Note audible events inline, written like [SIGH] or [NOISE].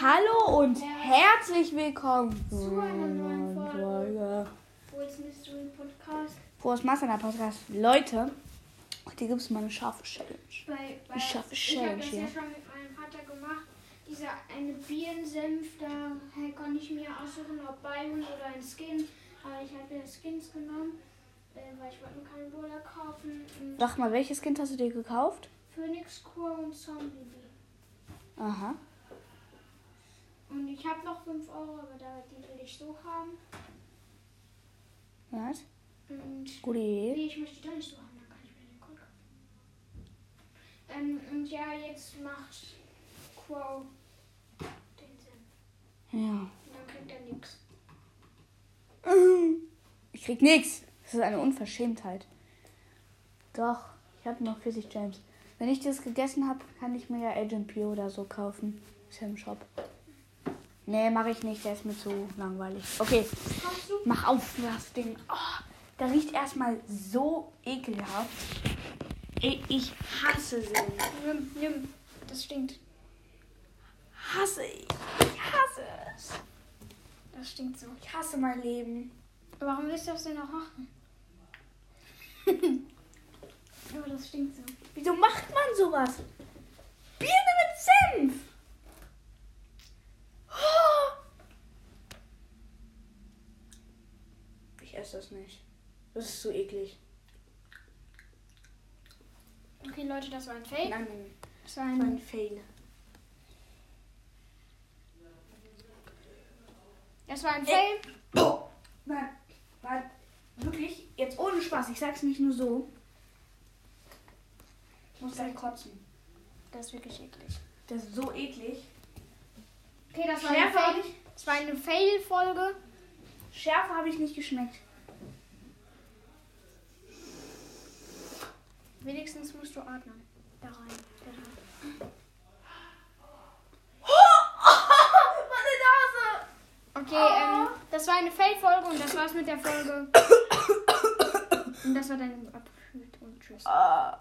Hallo und herzlich willkommen zu einer neuen Folge Frohes Mystery Podcast. Frohes Master Podcast. Leute, heute gibt es mal eine scharfe Challenge. Bei, Ich schaffe ich habe Challenge das hier. ja schon mit meinem Vater gemacht. Dieser eine Bienensenf, da kann ich mir aussuchen, ob Byron oder ein Skin. Aber ich habe ja Skins genommen, äh, weil ich wollte mir keine Brawler kaufen. Sag mal, welches Kind hast du dir gekauft? Phoenix Crow und Zombie. Aha. Und ich habe noch 5 Euro, aber da, die will ich so haben. Was? Und Gute Idee. Nee, ich möchte die doch nicht so haben, dann kann ich mir den Code kaufen. Ähm, und ja, jetzt macht Crow den Sinn. Ja. Und dann kriegt er nichts. [CLEARS THROAT] Ich krieg nichts. Das ist eine Unverschämtheit. Doch, ich habe noch 40 Gems. Wenn ich das gegessen habe, kann ich mir ja Agent P oder so kaufen. Ist ja im Shop. Nee, mache ich nicht. Der ist mir zu langweilig. Okay, mach auf das Ding. Oh, der riecht erstmal so ekelhaft. Ich hasse sie. Nimm, nimm. Das stinkt. Hasse ich. Ich hasse es. Das stinkt so. Ich hasse mein Leben. Warum willst du das denn auch machen? [LAUGHS] Aber das stinkt so. Wieso macht man sowas? Birne mit Senf. Oh. Ich esse das nicht. Das ist so eklig. Okay, Leute, das war ein Fail. Nein, nein, Das war das war ein ein, Fail. das war ein Fail. Nein, war wirklich, jetzt ohne Spaß, ich sag's nicht nur so. Ich muss gleich kotzen. Das ist wirklich eklig. Das ist so eklig. Okay, das war ein Schärfe habe Fail. Das war eine Fail-Folge. Schärfe habe ich nicht geschmeckt. Wenigstens musst du atmen. Da rein. Da rein. Meine Nase! Okay, ähm, das war eine Fail-Folge und das war's mit der Folge. Und das war dein Abschnitt und tschüss. Ah.